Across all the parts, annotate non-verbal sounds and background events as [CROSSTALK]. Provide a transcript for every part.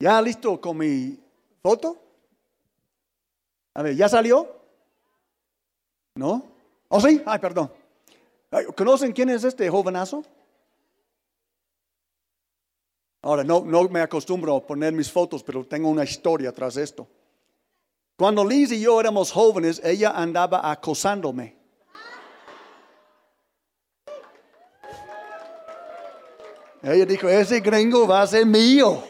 ¿Ya listo con mi foto? A ver, ¿ya salió? ¿No? ¿Oh, sí? Ay, perdón. ¿Conocen quién es este jovenazo? Ahora, no, no me acostumbro a poner mis fotos, pero tengo una historia tras esto. Cuando Liz y yo éramos jóvenes, ella andaba acosándome. Ella dijo, ese gringo va a ser mío.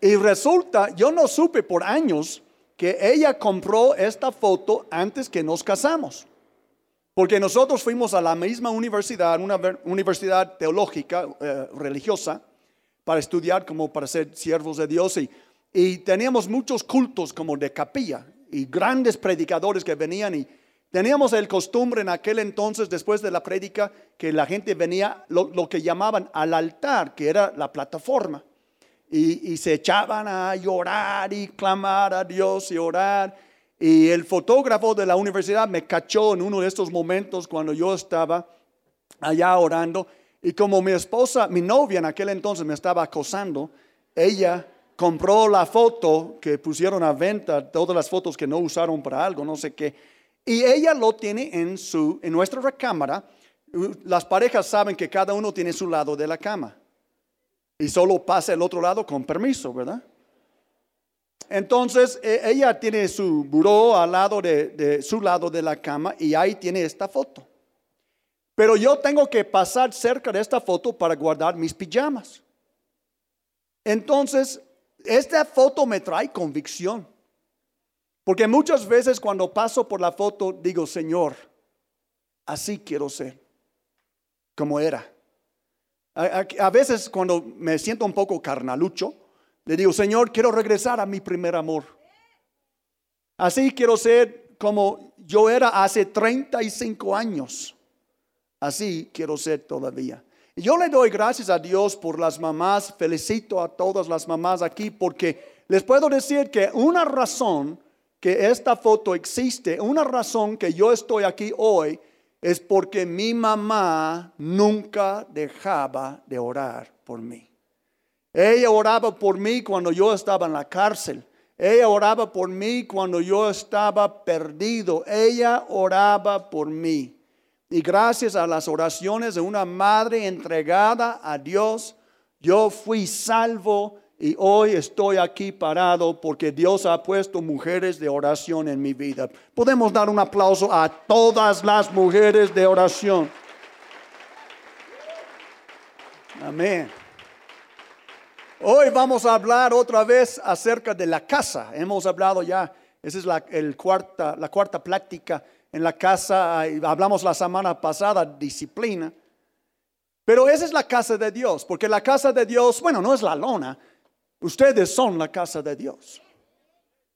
Y resulta, yo no supe por años que ella compró esta foto antes que nos casamos. Porque nosotros fuimos a la misma universidad, una universidad teológica, eh, religiosa, para estudiar como para ser siervos de Dios. Y, teníamos muchos cultos como de capilla y grandes predicadores que venían y teníamos el costumbre en aquel entonces, después de la prédica, que la gente venía lo que llamaban al altar, que era la plataforma y, se echaban a llorar y clamar a Dios y orar. Y el fotógrafo de la universidad me cachó en uno de estos momentos cuando yo estaba allá orando. Y como mi esposa, mi novia en aquel entonces me estaba acosando, ella compró la foto que pusieron a venta, todas las fotos que no usaron para algo, no sé qué. Y ella lo tiene en, su, en nuestra recámara. Las parejas saben que cada uno tiene su lado de la cama y solo pasa el otro lado con permiso, ¿verdad? Entonces e, ella tiene su buró al lado de, su lado de la cama y ahí tiene esta foto. Pero yo tengo que pasar cerca de esta foto para guardar mis pijamas. Entonces, esta foto me trae convicción. Porque muchas veces cuando paso por la foto digo, Señor, así quiero ser, como era. A, veces cuando me siento un poco carnalucho, le digo, Señor, quiero regresar a mi primer amor. Así quiero ser como yo era hace 35 años. Así quiero ser todavía. Yo le doy gracias a Dios por las mamás. Felicito a todas las mamás aquí porque les puedo decir que una razón que esta foto existe, una razón que yo estoy aquí hoy, es porque mi mamá nunca dejaba de orar por mí. Ella oraba por mí cuando yo estaba en la cárcel. Ella oraba por mí cuando yo estaba perdido. Ella oraba por mí. Y gracias a las oraciones de una madre entregada a Dios, yo fui salvo y hoy estoy aquí parado porque Dios ha puesto mujeres de oración en mi vida. Podemos dar un aplauso a todas las mujeres de oración. Amén. Hoy vamos a hablar otra vez acerca de la casa. Hemos hablado ya, esa es la, cuarta, la cuarta plática en la casa. Hablamos la semana pasada, disciplina. Pero esa es la casa de Dios, porque la casa de Dios, bueno, no es la lona, Ustedes son la casa de Dios.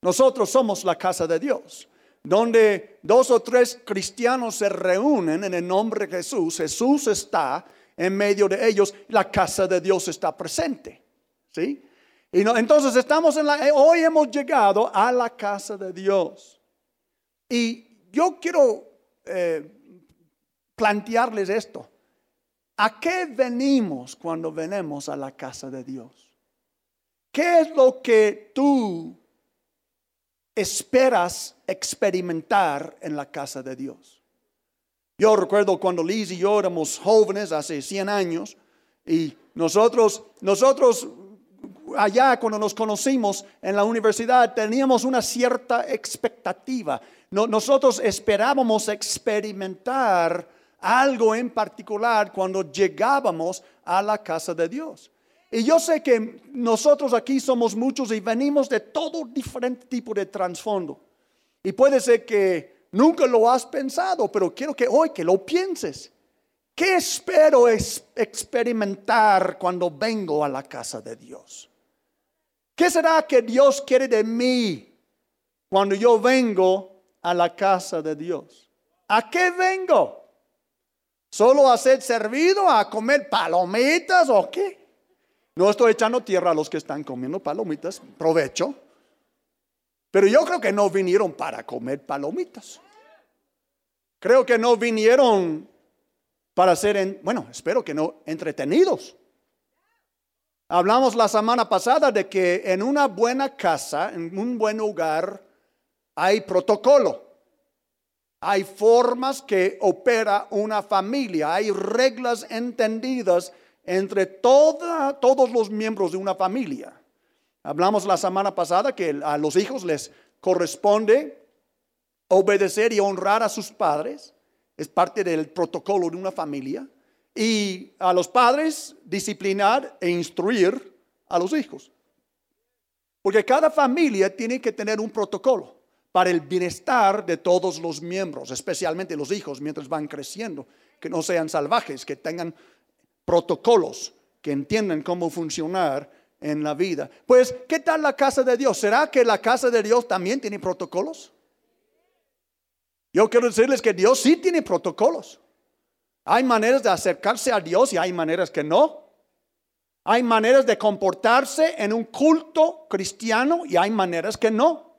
Nosotros somos la casa de Dios. Donde dos o tres cristianos se reúnen en el nombre de Jesús, Jesús está en medio de ellos, la casa de Dios está presente. ¿Sí? Y no, entonces estamos en la, hoy hemos llegado a la casa de Dios. Y yo quiero eh, plantearles esto. ¿A qué venimos cuando venimos a la casa de Dios? ¿Qué es lo que tú esperas experimentar en la casa de Dios? Yo recuerdo cuando Liz y yo éramos jóvenes hace 100 años y nosotros, nosotros allá cuando nos conocimos en la universidad teníamos una cierta expectativa. nosotros esperábamos experimentar algo en particular cuando llegábamos a la casa de Dios. Y yo sé que nosotros aquí somos muchos y venimos de todo diferente tipo de trasfondo. Y puede ser que nunca lo has pensado, pero quiero que hoy que lo pienses. ¿Qué espero experimentar cuando vengo a la casa de Dios? ¿Qué será que Dios quiere de mí cuando yo vengo a la casa de Dios? ¿A qué vengo? ¿Solo a ser servido, a comer palomitas o qué? No estoy echando tierra a los que están comiendo palomitas, provecho. Pero yo creo que no vinieron para comer palomitas. Creo que no vinieron para ser, bueno, espero que no entretenidos. Hablamos la semana pasada de que en una buena casa, en un buen hogar, hay protocolo. Hay formas que opera una familia, hay reglas entendidas entre todos los miembros de una familia. Hablamos la semana pasada que a los hijos les corresponde obedecer y honrar a sus padres, es parte del protocolo de una familia, y a los padres disciplinar e instruir a los hijos. Porque cada familia tiene que tener un protocolo para el bienestar de todos los miembros, especialmente los hijos mientras van creciendo, que no sean salvajes, que tengan protocolos, que entiendan cómo funcionar en la vida. Pues, ¿qué tal la casa de Dios? ¿Será que la casa de Dios también tiene protocolos? Yo quiero decirles que Dios sí tiene protocolos. Hay maneras de acercarse a Dios y hay maneras que no. Hay maneras de comportarse en un culto cristiano y hay maneras que no.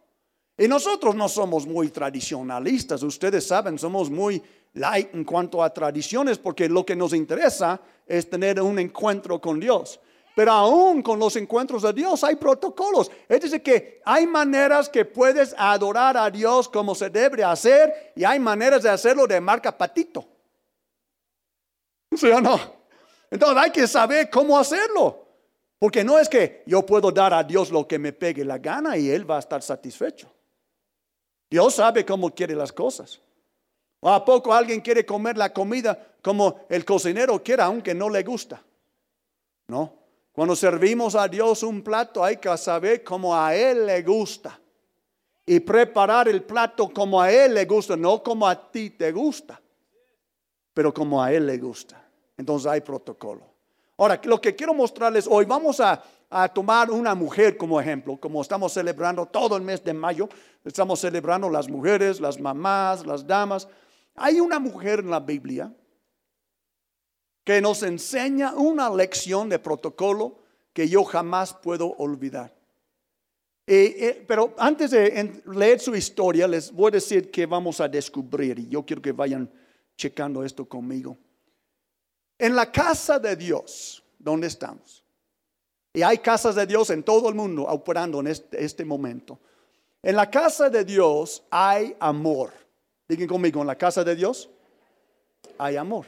Y nosotros no somos muy tradicionalistas, ustedes saben, somos muy en cuanto a tradiciones porque lo que nos interesa es tener un encuentro con Dios. Pero aún con los encuentros de Dios hay protocolos. Es decir, que hay maneras que puedes adorar a Dios como se debe hacer y hay maneras de hacerlo de marca patito. ¿Sí no? Entonces hay que saber cómo hacerlo. Porque no es que yo puedo dar a Dios lo que me pegue la gana y Él va a estar satisfecho. Dios sabe cómo quiere las cosas. ¿O a poco alguien quiere comer la comida como el cocinero quiera, aunque no le gusta? No. Cuando servimos a Dios un plato hay que saber cómo a Él le gusta. Y preparar el plato como a Él le gusta, no como a ti te gusta, pero como a Él le gusta. Entonces hay protocolo. Ahora, lo que quiero mostrarles hoy, vamos a a tomar una mujer como ejemplo, como estamos celebrando todo el mes de mayo, estamos celebrando las mujeres, las mamás, las damas. Hay una mujer en la Biblia que nos enseña una lección de protocolo que yo jamás puedo olvidar. Eh, eh, pero antes de leer su historia, les voy a decir que vamos a descubrir, y yo quiero que vayan checando esto conmigo. En la casa de Dios, ¿dónde estamos? Y hay casas de Dios en todo el mundo operando en este, este, momento. En la casa de Dios hay amor. Digan conmigo, en la casa de Dios hay amor.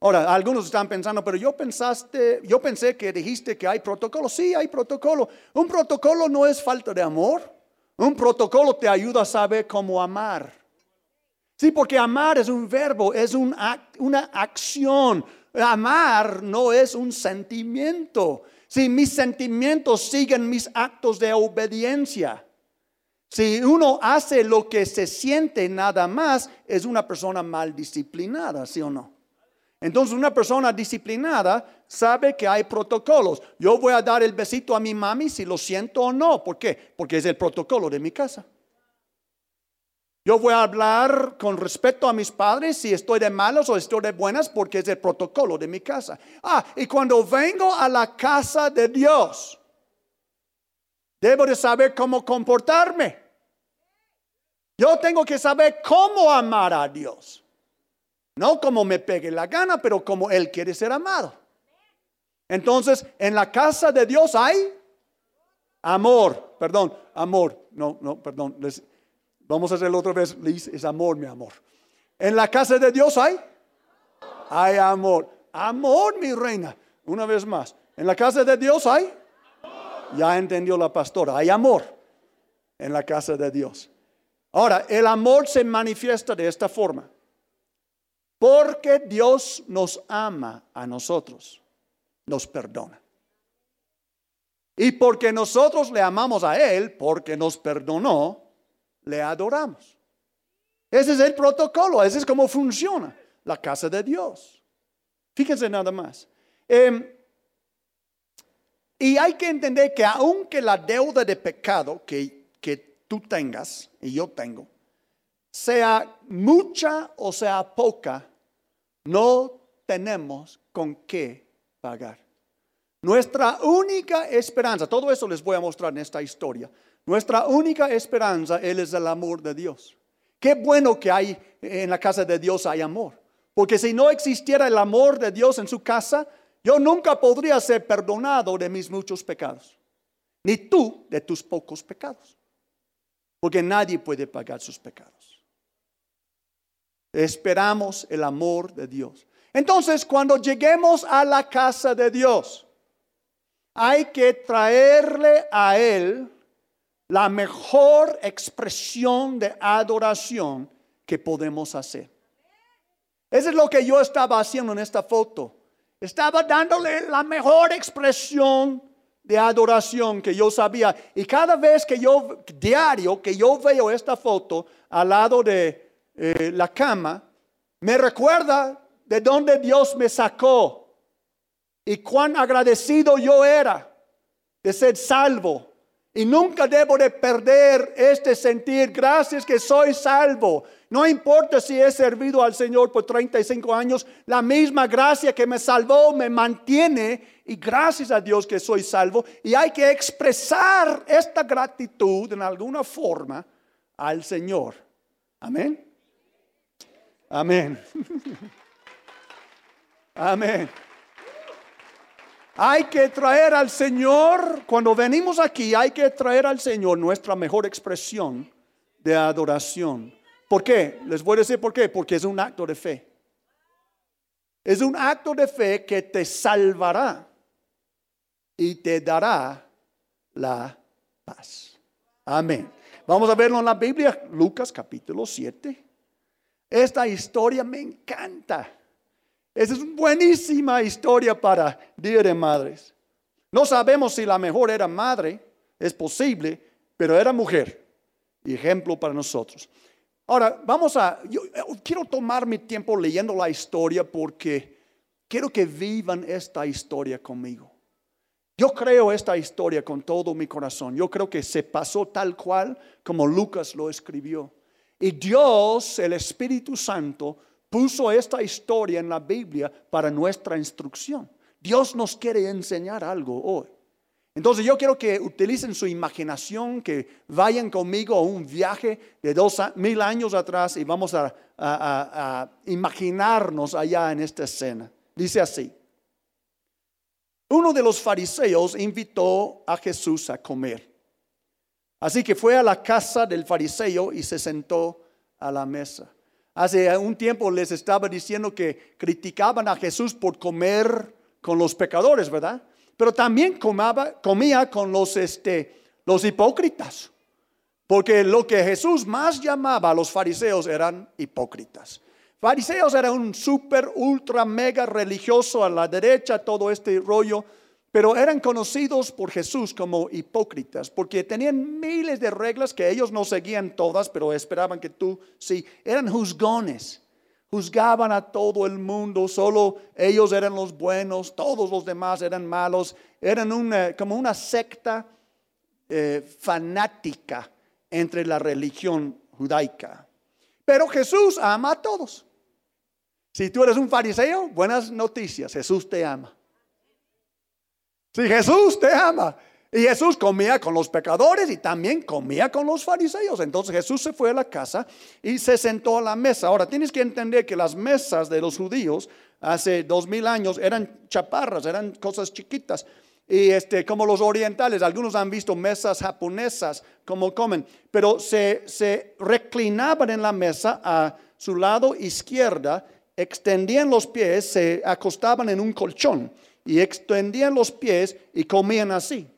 Ahora, algunos están pensando, pero yo pensaste, yo pensé que dijiste que hay protocolo. Sí, hay protocolo. Un protocolo no es falta de amor. Un protocolo te ayuda a saber cómo amar. Sí, porque amar es un verbo, es un una acción. Amar no es un sentimiento. Si mis sentimientos siguen mis actos de obediencia. Si uno hace lo que se siente nada más, es una persona mal disciplinada, ¿sí o no? Entonces una persona disciplinada sabe que hay protocolos. Yo voy a dar el besito a mi mami si lo siento o no. ¿Por qué? Porque es el protocolo de mi casa. Yo voy a hablar con respeto a mis padres si estoy de malos o estoy de buenas porque es el protocolo de mi casa. Ah, y cuando vengo a la casa de Dios, debo de saber cómo comportarme. Yo tengo que saber cómo amar a Dios. No como me pegue la gana, pero como Él quiere ser amado. Entonces, en la casa de Dios hay amor, perdón, amor, no, no, perdón. Vamos a hacerlo otra vez, Liz, es amor, mi amor. En la casa de Dios hay, hay amor. Amor, mi reina. Una vez más, en la casa de Dios hay, ya entendió la pastora, hay amor en la casa de Dios. Ahora, el amor se manifiesta de esta forma. Porque Dios nos ama a nosotros, nos perdona. Y porque nosotros le amamos a Él, porque nos perdonó, le adoramos. Ese es el protocolo, ese es cómo funciona la casa de Dios. Fíjense nada más. Em, y hay que entender que aunque la deuda de pecado que, que tú tengas y yo tengo, sea mucha o sea poca, no tenemos con qué pagar. Nuestra única esperanza, todo eso les voy a mostrar en esta historia. Nuestra única esperanza es el amor de Dios. Qué bueno que hay en la casa de Dios hay amor. Porque si no existiera el amor de Dios en su casa, Yo nunca podría ser perdonado de mis muchos pecados, ni tú de tus pocos pecados, porque nadie puede pagar sus pecados. Esperamos el amor de Dios. Entonces, cuando lleguemos a la casa de Dios, hay que traerle a Él la mejor expresión de adoración que podemos hacer. Eso es lo que yo estaba haciendo en esta foto. Estaba dándole la mejor expresión de adoración que yo sabía. Y cada vez que yo, diario, que yo veo esta foto al lado de eh, la cama, me recuerda de dónde Dios me sacó y cuán agradecido yo era de ser salvo y nunca debo de perder este sentir, gracias que soy salvo. No importa si he servido al Señor por 35 años, la misma gracia que me salvó me mantiene y gracias a Dios que soy salvo. Y hay que expresar esta gratitud en alguna forma al Señor. Amén. Amén. [LAUGHS] Amén. Hay que traer al Señor, cuando venimos aquí, hay que traer al Señor nuestra mejor expresión de adoración. ¿Por qué? Les voy a decir por qué. Porque es un acto de fe. Es un acto de fe que te salvará y te dará la paz. Amén. Vamos a verlo en la Biblia, Lucas capítulo 7. Esta historia me encanta. Esa es una buenísima historia para Día de Madres. No sabemos si la mejor era madre, es posible, pero era mujer. ejemplo para nosotros. Ahora, vamos a, yo eh, quiero tomar mi tiempo leyendo la historia porque quiero que vivan esta historia conmigo. Yo creo esta historia con todo mi corazón. Yo creo que se pasó tal cual como Lucas lo escribió. Y Dios, el Espíritu Santo, puso esta historia en la Biblia para nuestra instrucción. Dios nos quiere enseñar algo hoy. Entonces yo quiero que utilicen su imaginación, que vayan conmigo a un viaje de dos mil años atrás y vamos a, imaginarnos allá en esta escena. Dice así, uno de los fariseos invitó a Jesús a comer. Así que fue a la casa del fariseo y se sentó a la mesa. Hace un tiempo les estaba diciendo que criticaban a Jesús por comer con los pecadores, ¿verdad? Pero también comía con los, este, los hipócritas. Porque lo que Jesús más llamaba a los fariseos eran hipócritas. Fariseos eran un súper, ultra, mega religioso a la derecha, todo este rollo pero eran conocidos por Jesús como hipócritas, porque tenían miles de reglas que ellos no seguían todas, pero esperaban que tú sí. Eran juzgones, juzgaban a todo el mundo, solo ellos eran los buenos, todos los demás eran malos. Eran una, como una secta eh, fanática entre la religión judaica. Pero Jesús ama a todos. Si tú eres un fariseo, buenas noticias, Jesús te ama. Si Jesús te ama. Y Jesús comía con los pecadores y también comía con los fariseos. Entonces Jesús se fue a la casa y se sentó a la mesa. Ahora tienes que entender que las mesas de los judíos hace dos mil años eran chaparras, eran cosas chiquitas. Y este, como los orientales, algunos han visto mesas japonesas como comen, pero se, se reclinaban en la mesa a su lado izquierda, extendían los pies, se acostaban en un colchón y extendían los pies y comían así.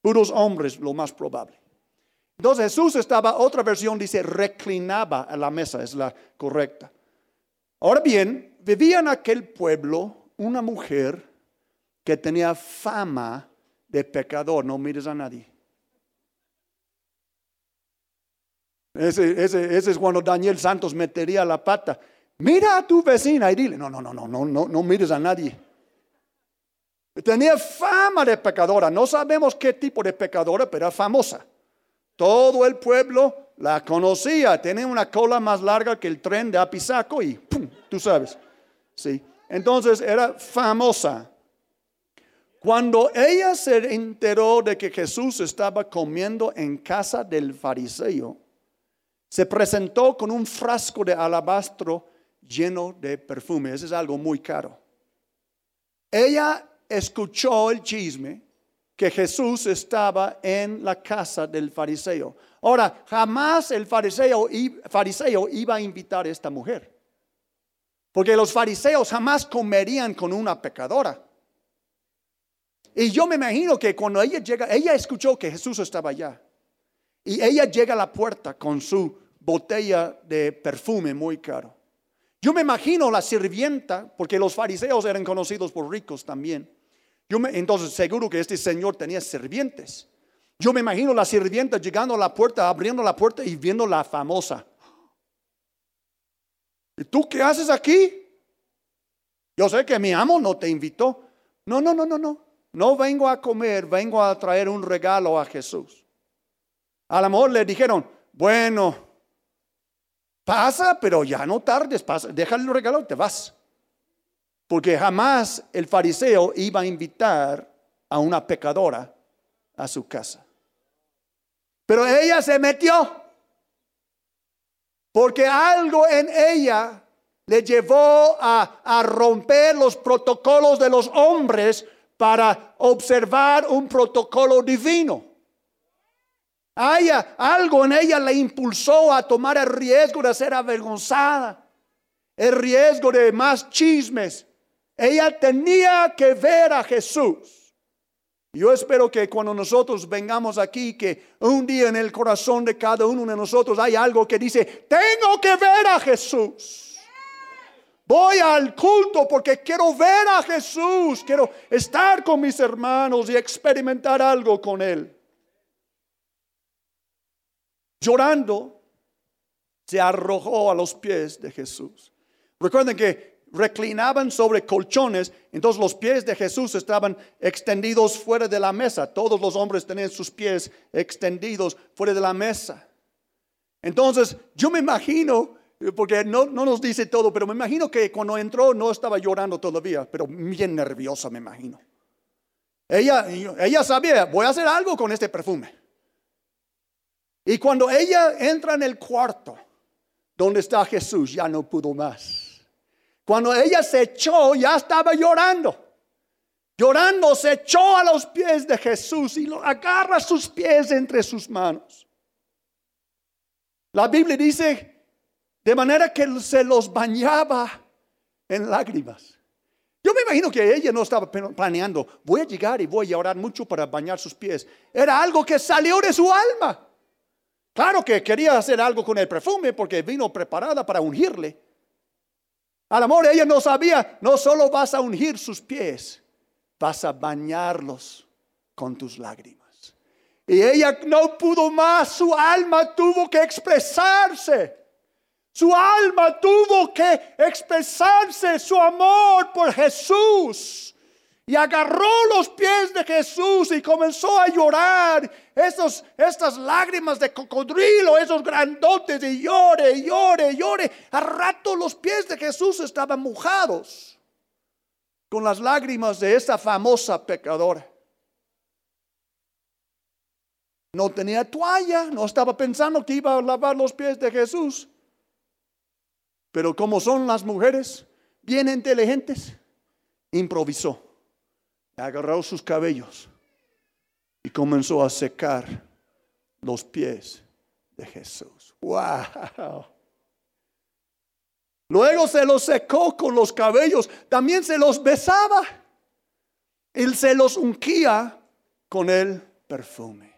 Puros hombres, lo más probable. Entonces Jesús estaba, otra versión dice, reclinaba a la mesa, es la correcta. Ahora bien, vivía en aquel pueblo una mujer que tenía fama de pecador, no mires a nadie. Ese, ese, es cuando Daniel Santos metería la pata. Mira a tu vecina y dile, no, no, no, no, no, no, no mires a nadie. Tenía fama de pecadora. No sabemos qué tipo de pecadora, pero era famosa. Todo el pueblo la conocía. Tenía una cola más larga que el tren de Apizaco y ¡pum! Tú sabes. Sí. Entonces era famosa. Cuando ella se enteró de que Jesús estaba comiendo en casa del fariseo, se presentó con un frasco de alabastro lleno de perfume. Eso es algo muy caro. ella escuchó el chisme que Jesús estaba en la casa del fariseo. Ahora, jamás el fariseo, fariseo iba a invitar a esta mujer. Porque los fariseos jamás comerían con una pecadora. Y yo me imagino que cuando ella llega, ella escuchó que Jesús estaba allá. Y ella llega a la puerta con su botella de perfume muy caro. Yo me imagino la sirvienta, porque los fariseos eran conocidos por ricos también. Yo me, entonces seguro que este señor tenía sirvientes. Yo me imagino la sirvienta llegando a la puerta, abriendo la puerta y viendo la famosa. ¿Y tú qué haces aquí? Yo sé que mi amo no te invitó. No, no, no, no, no. No vengo a comer, vengo a traer un regalo a Jesús. A lo mejor le dijeron, bueno, pasa, pero ya no tardes, pasa, déjale el regalo y te vas. Porque jamás el fariseo iba a invitar a una pecadora a su casa. Pero ella se metió. Porque algo en ella le llevó a, romper los protocolos de los hombres para observar un protocolo divino. Algo en ella le impulsó a tomar el riesgo de ser avergonzada, el riesgo de más chismes, ella tenía que ver a Jesús. Yo espero que cuando nosotros vengamos aquí, que un día en el corazón de cada uno de nosotros hay algo que dice, tengo que ver a Jesús. Voy al culto porque quiero ver a Jesús, quiero estar con mis hermanos y experimentar algo con Él. Llorando, se arrojó a los pies de Jesús. Recuerden que reclinaban sobre colchones, entonces los pies de Jesús estaban extendidos fuera de la mesa. Todos los hombres tenían sus pies extendidos fuera de la mesa. Entonces, yo me imagino, porque no, no nos dice todo, pero me imagino que cuando entró no estaba llorando todavía, pero bien nerviosa me imagino. Ella, ella sabía, voy a hacer algo con este perfume. Y cuando ella entra en el cuarto donde está Jesús, ya no pudo más cuando ella se echó, ya estaba llorando. Llorando, se echó a los pies de Jesús y agarra sus pies entre sus manos. La Biblia dice, de manera que se los bañaba en lágrimas. Yo me imagino que ella no estaba planeando, voy a llegar y voy a llorar mucho para bañar sus pies. Era algo que salió de su alma. Claro que quería hacer algo con el perfume porque vino preparada para ungirle. Al amor ella no sabía, no solo vas a ungir sus pies, vas a bañarlos con tus lágrimas. Y ella no pudo más, su alma tuvo que expresarse. Su alma tuvo que expresarse su amor por Jesús y agarró los pies de Jesús y comenzó a llorar. Esos, estas lágrimas de cocodrilo, esos grandotes, y llore, llore, llore. A rato los pies de Jesús estaban mojados con las lágrimas de esa famosa pecadora. No tenía toalla, no estaba pensando que iba a lavar los pies de Jesús. Pero como son las mujeres bien inteligentes, improvisó agarró sus cabellos y comenzó a secar los pies de Jesús. ¡Wow! Luego se los secó con los cabellos, también se los besaba. Él se los ungía con el perfume.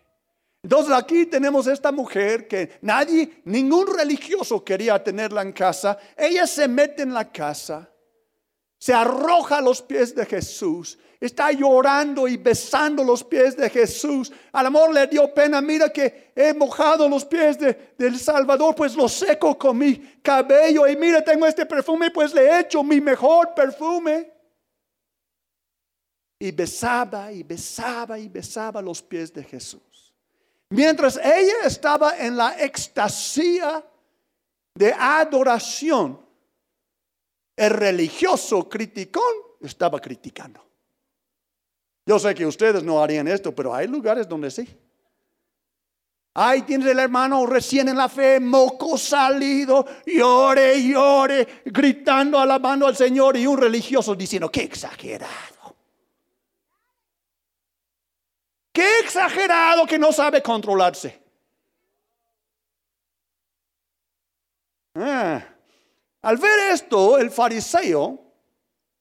Entonces aquí tenemos esta mujer que nadie, ningún religioso quería tenerla en casa. Ella se mete en la casa se arroja a los pies de Jesús. Está llorando y besando los pies de Jesús. Al amor le dio pena. Mira que he mojado los pies del Salvador, pues los seco con mi cabello. Y mira, tengo este perfume, pues le he hecho mi mejor perfume. Y besaba y besaba y besaba los pies de Jesús. Mientras ella estaba en la extasía de adoración el religioso criticón estaba criticando. Yo sé que ustedes no harían esto, pero hay lugares donde sí. Ahí tienes el hermano recién en la fe, moco salido, llore, llore, gritando, alabando al Señor y un religioso diciendo, qué exagerado. Qué exagerado que no sabe controlarse. Ah al ver esto, el fariseo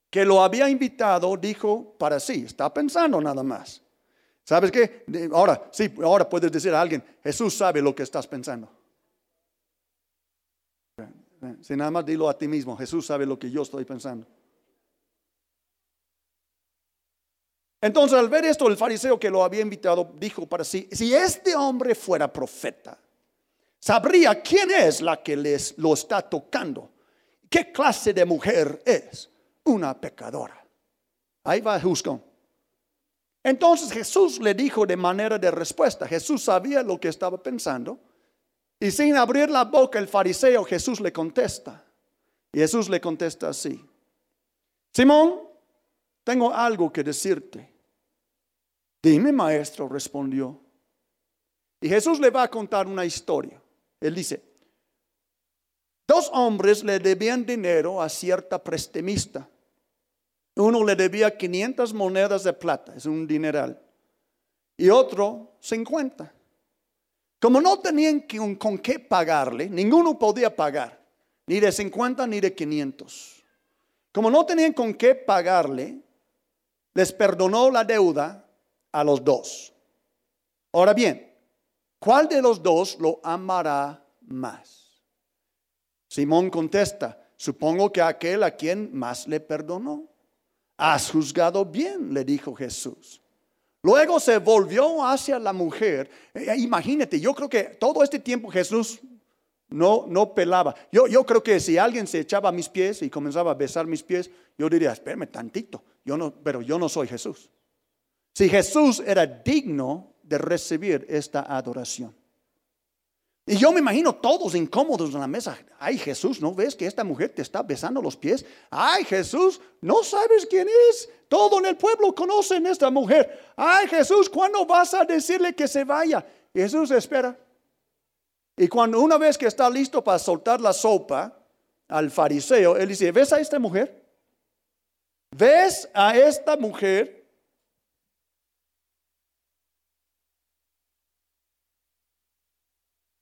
que lo había invitado dijo para sí, está pensando nada más. ¿Sabes qué? Ahora, sí, ahora puedes decir a alguien, Jesús sabe lo que estás pensando. Si nada más dilo a ti mismo, Jesús sabe lo que yo estoy pensando. Entonces al ver esto, el fariseo que lo había invitado dijo para sí, si este hombre fuera profeta, sabría quién es la que les lo está tocando, qué clase de mujer es, una pecadora. Ahí va Juscón. Entonces Jesús le dijo de manera de respuesta, Jesús sabía lo que estaba pensando, y sin abrir la boca el fariseo, Jesús le contesta. Y Jesús le contesta así, Simón, tengo algo que decirte. Dime, maestro, respondió. Y Jesús le va a contar una historia. Él dice, dos hombres le debían dinero a cierta prestemista. Uno le debía 500 monedas de plata, es un dineral, y otro 50. Como no tenían con qué pagarle, ninguno podía pagar, ni de 50 ni de 500. Como no tenían con qué pagarle, les perdonó la deuda a los dos. Ahora bien, ¿cuál de los dos lo amará más? Simón contesta, supongo que aquel a quien más le perdonó. Has juzgado bien, le dijo Jesús. Luego se volvió hacia la mujer. Eh, imagínate, yo creo que todo este tiempo Jesús no, no pelaba. Yo, yo creo que si alguien se echaba a mis pies y comenzaba a besar mis pies, yo diría, espérame tantito, yo no, pero yo no soy Jesús. Si Jesús era digno de recibir esta adoración. Y yo me imagino todos incómodos en la mesa. Ay Jesús, ¿no ves que esta mujer te está besando los pies? Ay Jesús, ¿no sabes quién es? Todo en el pueblo conocen a esta mujer. Ay Jesús, ¿cuándo vas a decirle que se vaya? Jesús espera. Y cuando una vez que está listo para soltar la sopa al fariseo, él dice, ¿ves a esta mujer? ¿Ves a esta mujer?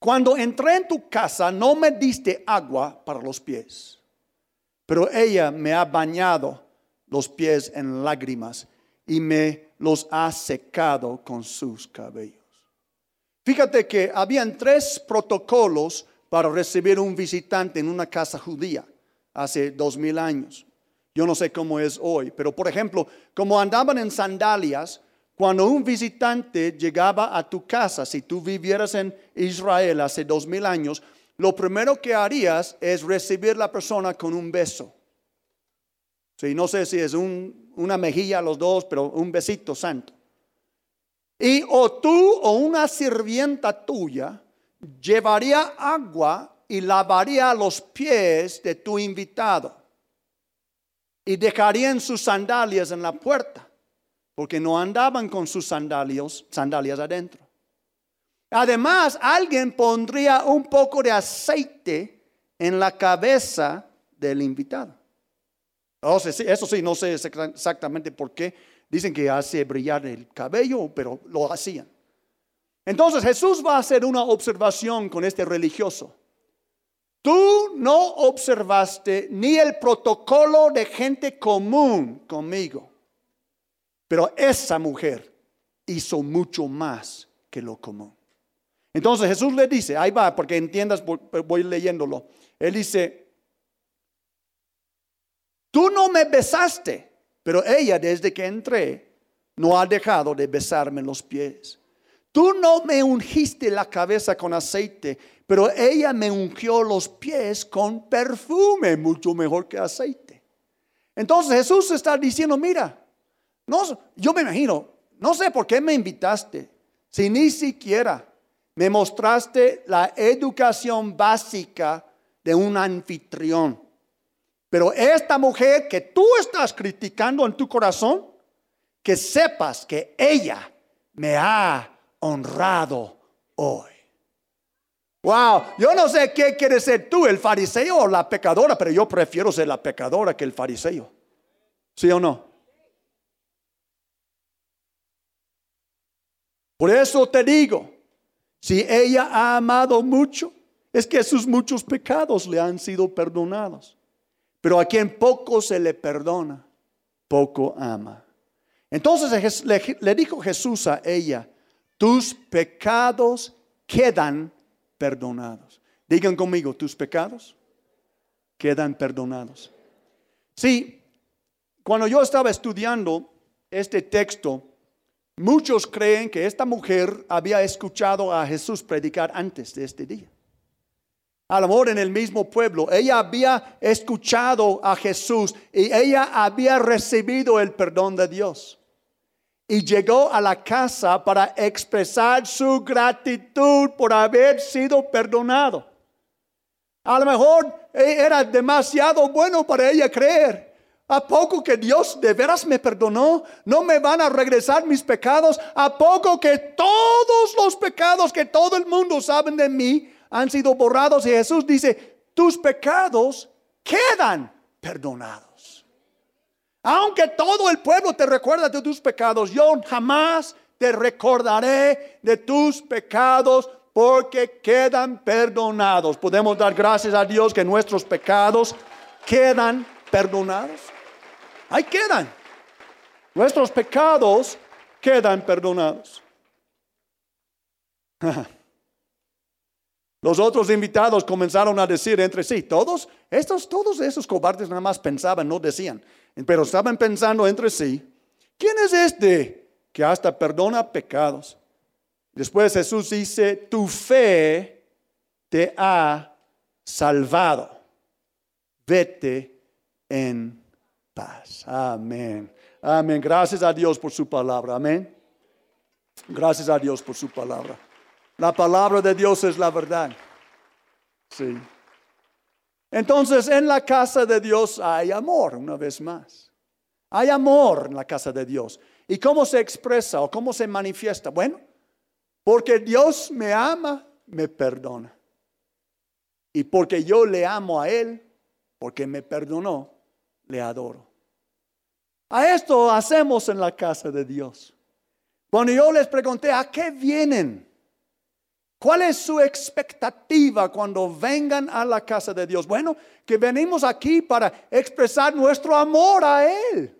Cuando entré en tu casa no me diste agua para los pies, pero ella me ha bañado los pies en lágrimas y me los ha secado con sus cabellos. Fíjate que habían tres protocolos para recibir un visitante en una casa judía hace dos mil años. Yo no sé cómo es hoy, pero por ejemplo, como andaban en sandalias, cuando un visitante llegaba a tu casa, si tú vivieras en Israel hace dos mil años, lo primero que harías es recibir la persona con un beso. Sí, no sé si es una mejilla a los dos, pero un besito santo. Y o tú o una sirvienta tuya llevaría agua y lavaría los pies de tu invitado y dejarían sus sandalias en la puerta porque no andaban con sus sandalios, sandalias adentro. Además, alguien pondría un poco de aceite en la cabeza del invitado. Oh, eso sí, no sé exactamente por qué. Dicen que hace brillar el cabello, pero lo hacían. Entonces Jesús va a hacer una observación con este religioso. Tú no observaste ni el protocolo de gente común conmigo. Pero esa mujer hizo mucho más que lo común. Entonces Jesús le dice, ahí va, porque entiendas, voy leyéndolo. Él dice, tú no me besaste, pero ella desde que entré no ha dejado de besarme los pies. Tú no me ungiste la cabeza con aceite, pero ella me ungió los pies con perfume, mucho mejor que aceite. Entonces Jesús está diciendo, mira, no, yo me imagino, no sé por qué me invitaste, si ni siquiera me mostraste la educación básica de un anfitrión. Pero esta mujer que tú estás criticando en tu corazón, que sepas que ella me ha honrado hoy. Wow, yo no sé qué quieres ser tú, el fariseo o la pecadora, pero yo prefiero ser la pecadora que el fariseo. ¿Sí o no? Por eso te digo, si ella ha amado mucho, es que sus muchos pecados le han sido perdonados. Pero a quien poco se le perdona, poco ama. Entonces le, dijo Jesús a ella, tus pecados quedan perdonados. Digan conmigo, tus pecados quedan perdonados. Sí, cuando yo estaba estudiando este texto, muchos creen que esta mujer había escuchado a Jesús predicar antes de este día. A lo mejor en el mismo pueblo, ella había escuchado a Jesús y ella había recibido el perdón de Dios. Y llegó a la casa para expresar su gratitud por haber sido perdonado. A lo mejor era demasiado bueno para ella creer. ¿A poco que Dios de veras me perdonó? ¿No me van a regresar mis pecados? ¿A poco que todos los pecados que todo el mundo sabe de mí han sido borrados? Y Jesús dice, tus pecados quedan perdonados. Aunque todo el pueblo te recuerda de tus pecados, yo jamás te recordaré de tus pecados porque quedan perdonados. Podemos dar gracias a Dios que nuestros pecados quedan perdonados. Ahí quedan. Nuestros pecados quedan perdonados. [LAUGHS] Los otros invitados comenzaron a decir entre sí, todos, estos, todos esos cobardes nada más pensaban, no decían, pero estaban pensando entre sí, ¿quién es este que hasta perdona pecados? Después Jesús dice, tu fe te ha salvado. Vete en paz. Amén. Amén. Gracias a Dios por su palabra. Amén. Gracias a Dios por su palabra. La palabra de Dios es la verdad. Sí. Entonces, en la casa de Dios hay amor, una vez más. Hay amor en la casa de Dios. ¿Y cómo se expresa o cómo se manifiesta? Bueno, porque Dios me ama, me perdona. Y porque yo le amo a Él, porque me perdonó, le adoro. A esto hacemos en la casa de Dios. Cuando yo les pregunté, ¿a qué vienen? ¿Cuál es su expectativa cuando vengan a la casa de Dios? Bueno, que venimos aquí para expresar nuestro amor a Él.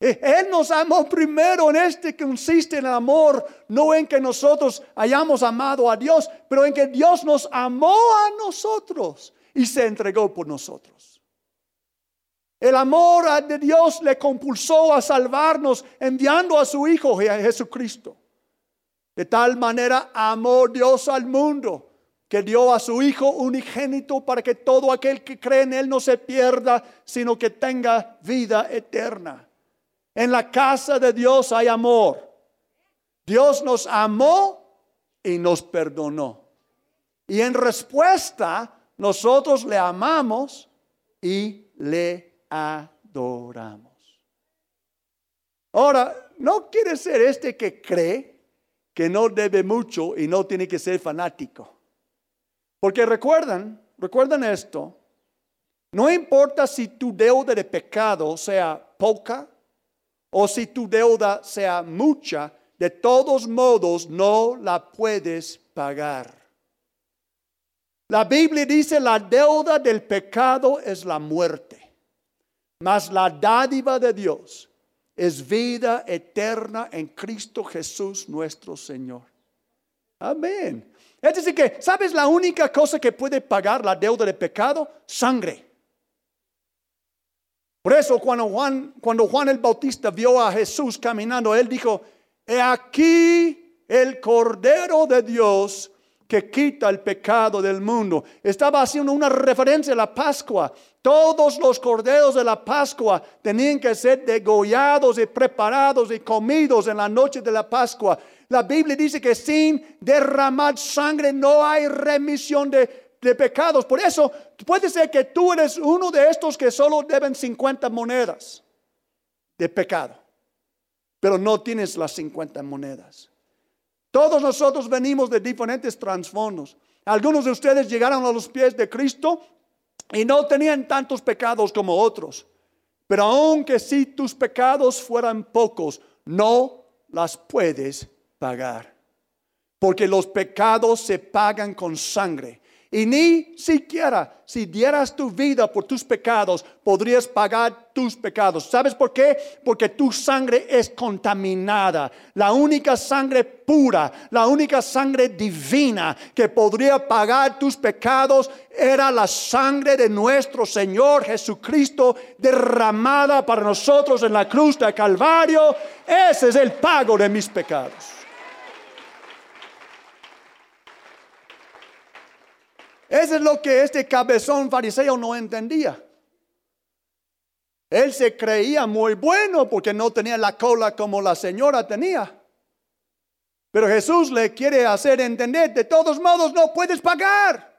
Eh, Él nos amó primero en este que consiste en el amor, no en que nosotros hayamos amado a Dios, pero en que Dios nos amó a nosotros y se entregó por nosotros. El amor de Dios le compulsó a salvarnos enviando a su Hijo Jesucristo. De tal manera amó Dios al mundo que dio a su Hijo unigénito para que todo aquel que cree en Él no se pierda, sino que tenga vida eterna. En la casa de Dios hay amor. Dios nos amó y nos perdonó. Y en respuesta, nosotros le amamos y le adoramos. Ahora, no quiere ser este que cree que no debe mucho y no tiene que ser fanático. Porque recuerdan, recuerdan esto, no importa si tu deuda de pecado sea poca o si tu deuda sea mucha, de todos modos no la puedes pagar. La Biblia dice la deuda del pecado es la muerte, mas la dádiva de Dios es vida eterna en Cristo Jesús nuestro Señor. Amén. Es decir, que, ¿sabes la única cosa que puede pagar la deuda de pecado? Sangre. Por eso cuando Juan, cuando Juan el Bautista vio a Jesús caminando, él dijo, he aquí el Cordero de Dios que quita el pecado del mundo. Estaba haciendo una referencia a la Pascua. Todos los corderos de la Pascua tenían que ser degollados y preparados y comidos en la noche de la Pascua. La Biblia dice que sin derramar sangre no hay remisión de de pecados. Por eso puede ser que tú eres uno de estos que solo deben 50 monedas de pecado, pero no tienes las 50 monedas. Todos nosotros venimos de diferentes trasfondos. Algunos de ustedes llegaron a los pies de Cristo y no tenían tantos pecados como otros. Pero aunque si tus pecados fueran pocos, no las puedes pagar. Porque los pecados se pagan con sangre. Y ni siquiera si dieras tu vida por tus pecados, podrías pagar tus pecados. ¿Sabes por qué? Porque tu sangre es contaminada. La única sangre pura, la única sangre divina que podría pagar tus pecados era la sangre de nuestro Señor Jesucristo derramada para nosotros en la cruz de Calvario. Ese es el pago de mis pecados. Eso es lo que este cabezón fariseo no entendía. Él se creía muy bueno porque no tenía la cola como la señora tenía. Pero Jesús le quiere hacer entender, de todos modos no puedes pagar.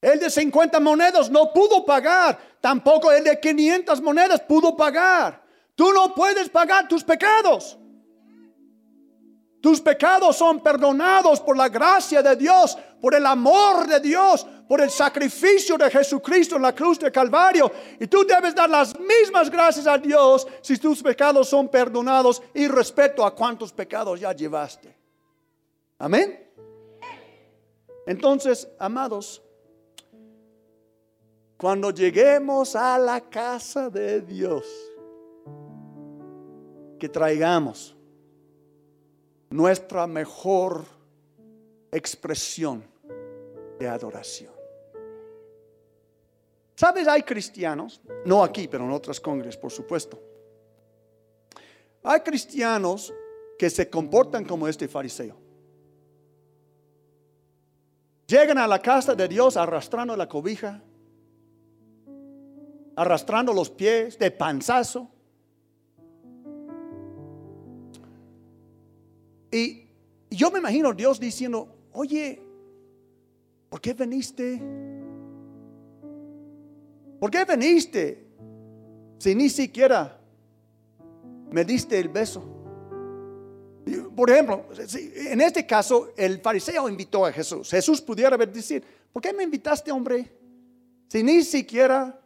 El de 50 monedas no pudo pagar, tampoco el de 500 monedas pudo pagar. Tú no puedes pagar tus pecados. Tus pecados son perdonados por la gracia de Dios, por el amor de Dios, por el sacrificio de Jesucristo en la cruz de Calvario. Y tú debes dar las mismas gracias a Dios si tus pecados son perdonados y respecto a cuántos pecados ya llevaste. Amén. Entonces, amados, cuando lleguemos a la casa de Dios, que traigamos nuestra mejor expresión de adoración. ¿Sabes? Hay cristianos, no aquí, pero en otras congres, por supuesto. Hay cristianos que se comportan como este fariseo. Llegan a la casa de Dios arrastrando la cobija, arrastrando los pies de panzazo Y yo me imagino Dios diciendo, oye, ¿por qué veniste? ¿Por qué veniste si ni siquiera me diste el beso? Por ejemplo, en este caso el fariseo invitó a Jesús. Jesús pudiera haber decir, ¿por qué me invitaste, hombre? Si ni siquiera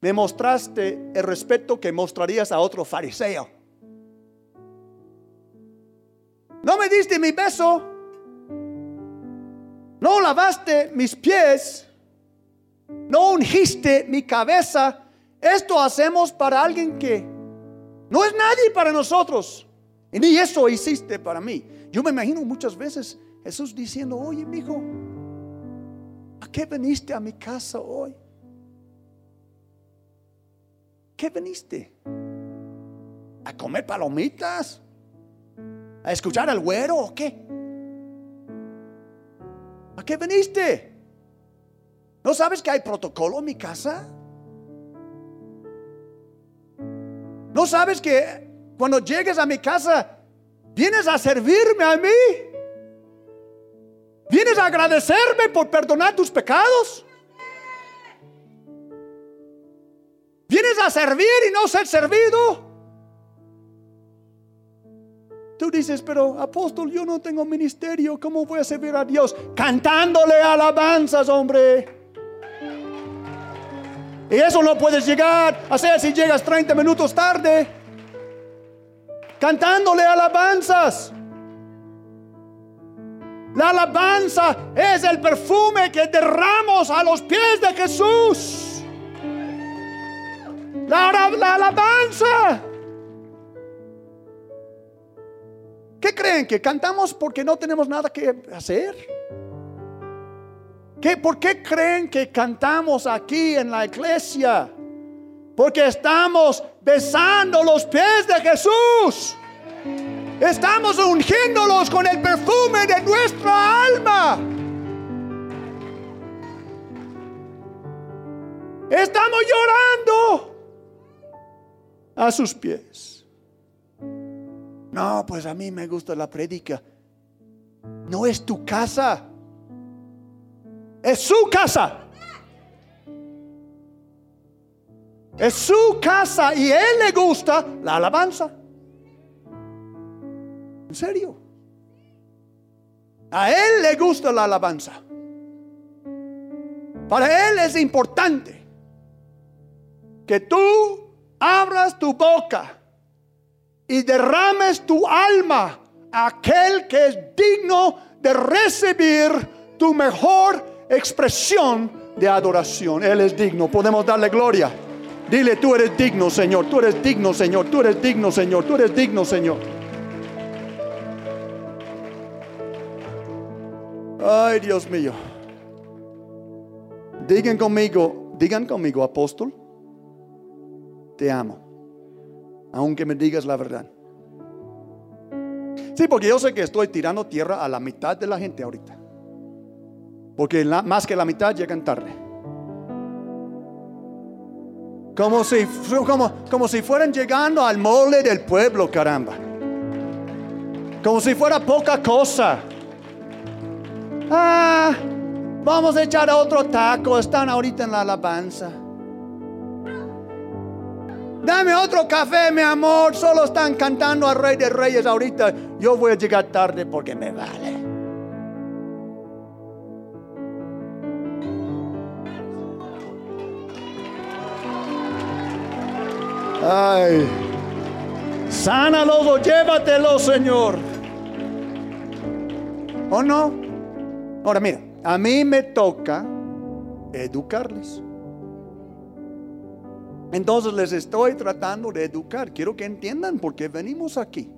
me mostraste el respeto que mostrarías a otro fariseo. No me diste mi beso. No lavaste mis pies. No ungiste mi cabeza. Esto hacemos para alguien que no es nadie para nosotros. Y ni eso hiciste para mí. Yo me imagino muchas veces Jesús diciendo, oye, mi hijo, ¿a qué veniste a mi casa hoy? ¿Qué veniste? ¿A comer palomitas? ¿A escuchar al güero o qué? ¿A qué viniste? ¿No sabes que hay protocolo en mi casa? ¿No sabes que cuando llegues a mi casa vienes a servirme a mí? ¿Vienes a agradecerme por perdonar tus pecados? ¿Vienes a servir y no ser servido? Tú dices, pero apóstol, yo no tengo ministerio, ¿cómo voy a servir a Dios? Cantándole alabanzas, hombre. Y eso no puedes llegar a hacer si llegas 30 minutos tarde. Cantándole alabanzas. La alabanza es el perfume que derramos a los pies de Jesús. La, la alabanza ¿Qué creen? ¿Que cantamos porque no tenemos nada que hacer? ¿Qué, ¿Por qué creen que cantamos aquí en la iglesia? Porque estamos besando los pies de Jesús. Estamos ungiéndolos con el perfume de nuestra alma. Estamos llorando a sus pies. No, pues a mí me gusta la predica. No es tu casa. Es su casa. Es su casa y él le gusta la alabanza. ¿En serio? A él le gusta la alabanza. Para él es importante que tú abras tu boca y derrames tu alma aquel que es digno de recibir tu mejor expresión de adoración. Él es digno, podemos darle gloria. Dile, tú eres digno, Señor, tú eres digno, Señor, tú eres digno, Señor, tú eres digno, Señor. Ay, Dios mío. Digan conmigo, digan conmigo, apóstol, te amo, aunque me digas la verdad. Sí, porque yo sé que estoy tirando tierra a la mitad de la gente ahorita. Porque más que la mitad llegan tarde. Como si, como, como si fueran llegando al mole del pueblo, caramba. Como si fuera poca cosa. Ah, vamos a echar otro taco. Están ahorita en la alabanza. Dame otro café, mi amor. Solo están cantando al Rey de Reyes ahorita. Yo voy a llegar tarde porque me vale. Ay, sánalo, llévatelo, Señor. ¿O no? Ahora mira, a mí me toca educarles. Entonces les estoy tratando de educar. Quiero que entiendan por qué venimos aquí.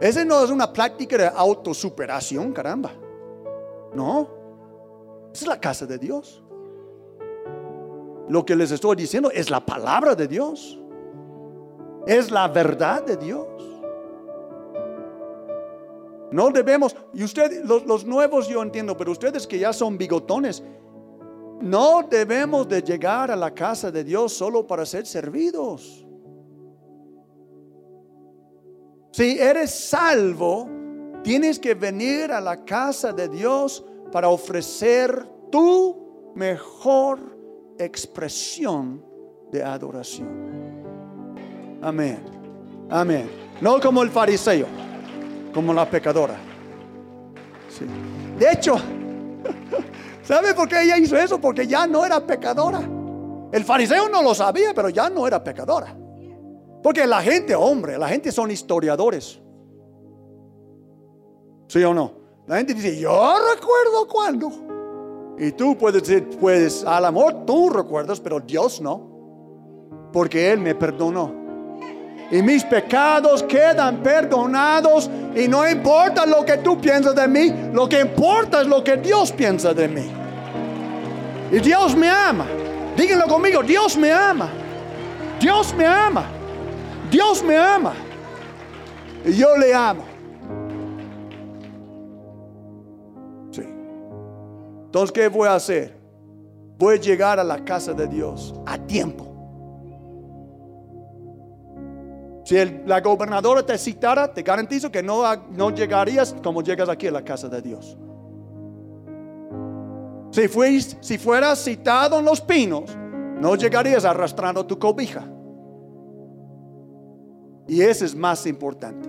Ese no es una práctica de autosuperación, caramba. No. Es la casa de Dios. Lo que les estoy diciendo es la palabra de Dios. Es la verdad de Dios. No debemos, y ustedes, los, nuevos yo entiendo, pero ustedes que ya son bigotones, no debemos de llegar a la casa de Dios solo para ser servidos. Si eres salvo, tienes que venir a la casa de Dios para ofrecer tu mejor expresión de adoración. Amén. Amén. No como el fariseo, como la pecadora. De hecho, [LAUGHS] ¿sabe por qué ella hizo eso? Porque ya no era pecadora. El fariseo no lo sabía, pero ya no era pecadora. Porque la gente, hombre, la gente son historiadores. ¿Sí o no? La gente dice, yo recuerdo cuando. Y tú puedes decir, pues al amor tú recuerdas, pero Dios no. Porque Él me perdonó. Y mis pecados quedan perdonados. Y no importa lo que tú piensas de mí, lo que importa es lo que Dios piensa de mí. Y Dios me ama. Díganlo conmigo, Dios me ama. Dios me ama. Dios me ama. Y yo le amo. Entonces, ¿qué voy a hacer? Voy a llegar a la casa de Dios a tiempo. Si la gobernadora te citara, te garantizo que no, no llegarías como llegas aquí a la casa de Dios. Si, si fueras citado en los pinos, no llegarías arrastrando tu cobija. Y ese es más importante.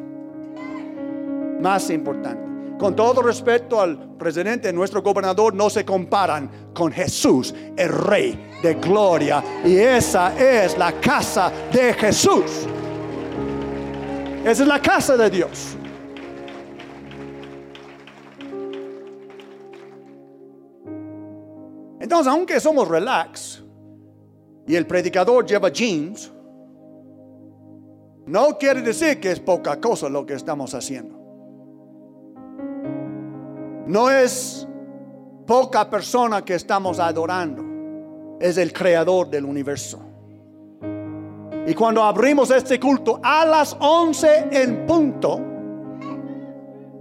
Más importante con todo respeto al presidente, nuestro gobernador, no se comparan con Jesús, el Rey de Gloria. Y esa es la casa de Jesús. Esa es la casa de Dios. Entonces, aunque somos relax y el predicador lleva jeans, no quiere decir que es poca cosa lo que estamos haciendo. No es poca persona que estamos adorando, es el creador del universo. Y cuando abrimos este culto a las 11 en punto,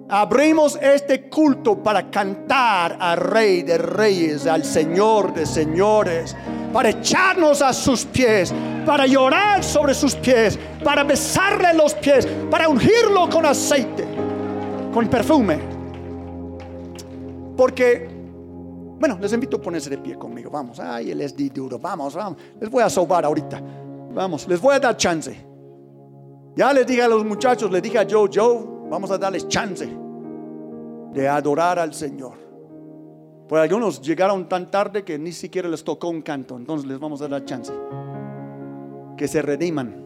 abrimos este culto para cantar al Rey de Reyes, al Señor de Señores, para echarnos a sus pies, para llorar sobre sus pies, para besarle los pies, para ungirlo con aceite, con perfume. Porque, bueno, les invito a ponerse de pie conmigo. Vamos, ay, el es duro. Vamos, vamos. Les voy a sobar ahorita. Vamos, les voy a dar chance. Ya les dije a los muchachos, les dije a Joe, Joe, vamos a darles chance de adorar al Señor. Pues algunos llegaron tan tarde que ni siquiera les tocó un canto. Entonces les vamos a dar chance. Que se rediman.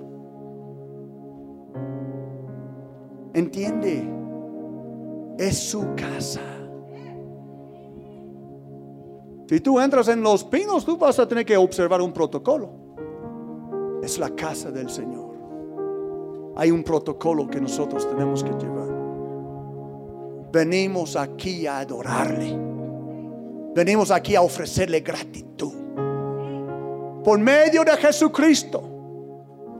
¿Entiende? Es su casa. Si tú entras en los pinos, tú vas a tener que observar un protocolo. Es la casa del Señor. Hay un protocolo que nosotros tenemos que llevar. Venimos aquí a adorarle. Venimos aquí a ofrecerle gratitud. Por medio de Jesucristo,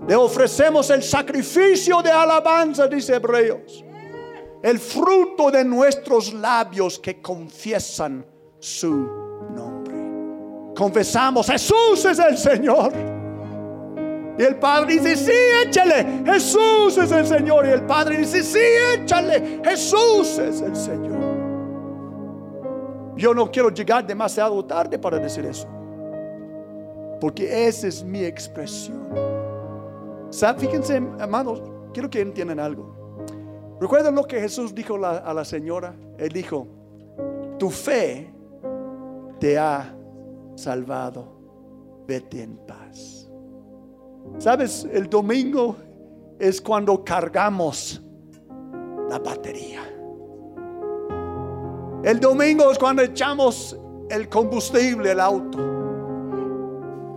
le ofrecemos el sacrificio de alabanza, dice Hebreos. El fruto de nuestros labios que confiesan su nombre. Confesamos, Jesús es el Señor. Y el Padre dice, sí, échale. Jesús es el Señor. Y el Padre dice, sí, échale. Jesús es el Señor. Yo no quiero llegar demasiado tarde para decir eso. Porque esa es mi expresión. Fíjense, hermanos, quiero que entiendan algo. ¿Recuerdan lo que Jesús dijo a la señora? Él dijo, tu fe te ha salvado. Vete en. ¿Sabes? El domingo es cuando cargamos la batería. El domingo es cuando echamos el combustible, el auto.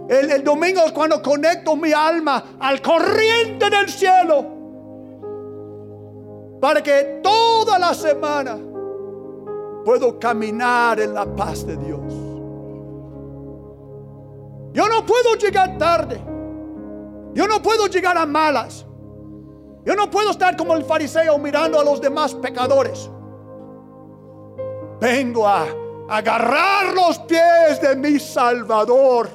El, el, domingo es cuando conecto mi alma al corriente del cielo. Para que toda la semana puedo caminar en la paz de Dios. Yo no puedo llegar tarde. Yo no puedo llegar a malas. Yo no puedo estar como el fariseo mirando a los demás pecadores. Vengo a agarrar los pies de mi Salvador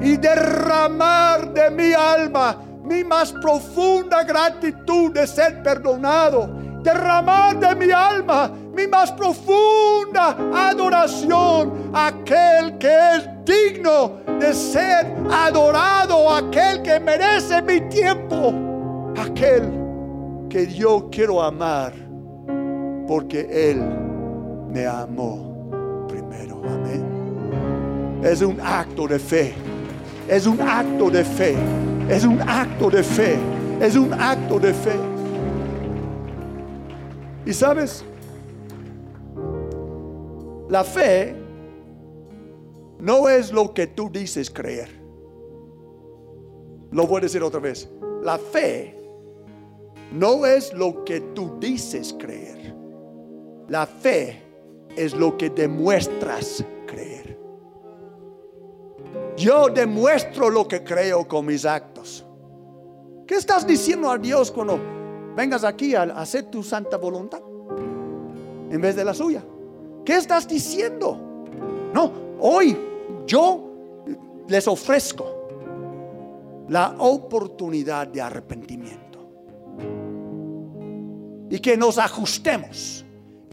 y derramar de mi alma mi más profunda gratitud de ser perdonado. Derramar de mi alma mi más profunda adoración a aquel que es digno de ser adorado, aquel que merece mi tiempo, aquel que yo quiero amar porque Él me amó primero. Amén. Es un acto de fe. Es un acto de fe. Es un acto de fe. Es un acto de fe. Y sabes, la fe no es lo que tú dices creer. Lo voy a decir otra vez. La fe no es lo que tú dices creer. La fe es lo que demuestras creer. Yo demuestro lo que creo con mis actos. ¿Qué estás diciendo a Dios cuando vengas aquí a hacer tu santa voluntad en vez de la suya? ¿Qué estás diciendo? No, hoy yo les ofrezco la oportunidad de arrepentimiento. Y que nos ajustemos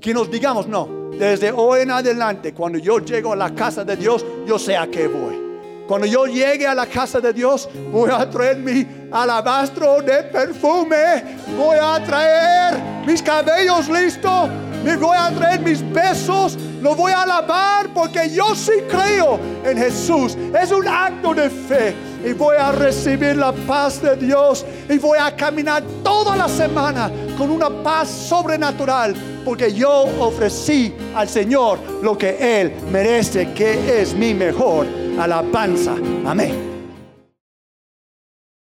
que nos digamos, no, desde hoy en adelante, cuando yo llego a la casa de Dios, yo sé a qué voy. Cuando yo llegue a la casa de Dios, voy a traer mi alabastro de perfume, voy a traer mis cabellos listos, me voy a traer mis besos, lo voy a alabar porque yo sí creo en Jesús. Es un acto de fe y voy a recibir la paz de Dios y voy a caminar toda la semana con una paz sobrenatural porque yo ofrecí al Señor lo que Él merece, que es mi mejor alabanza. Amén.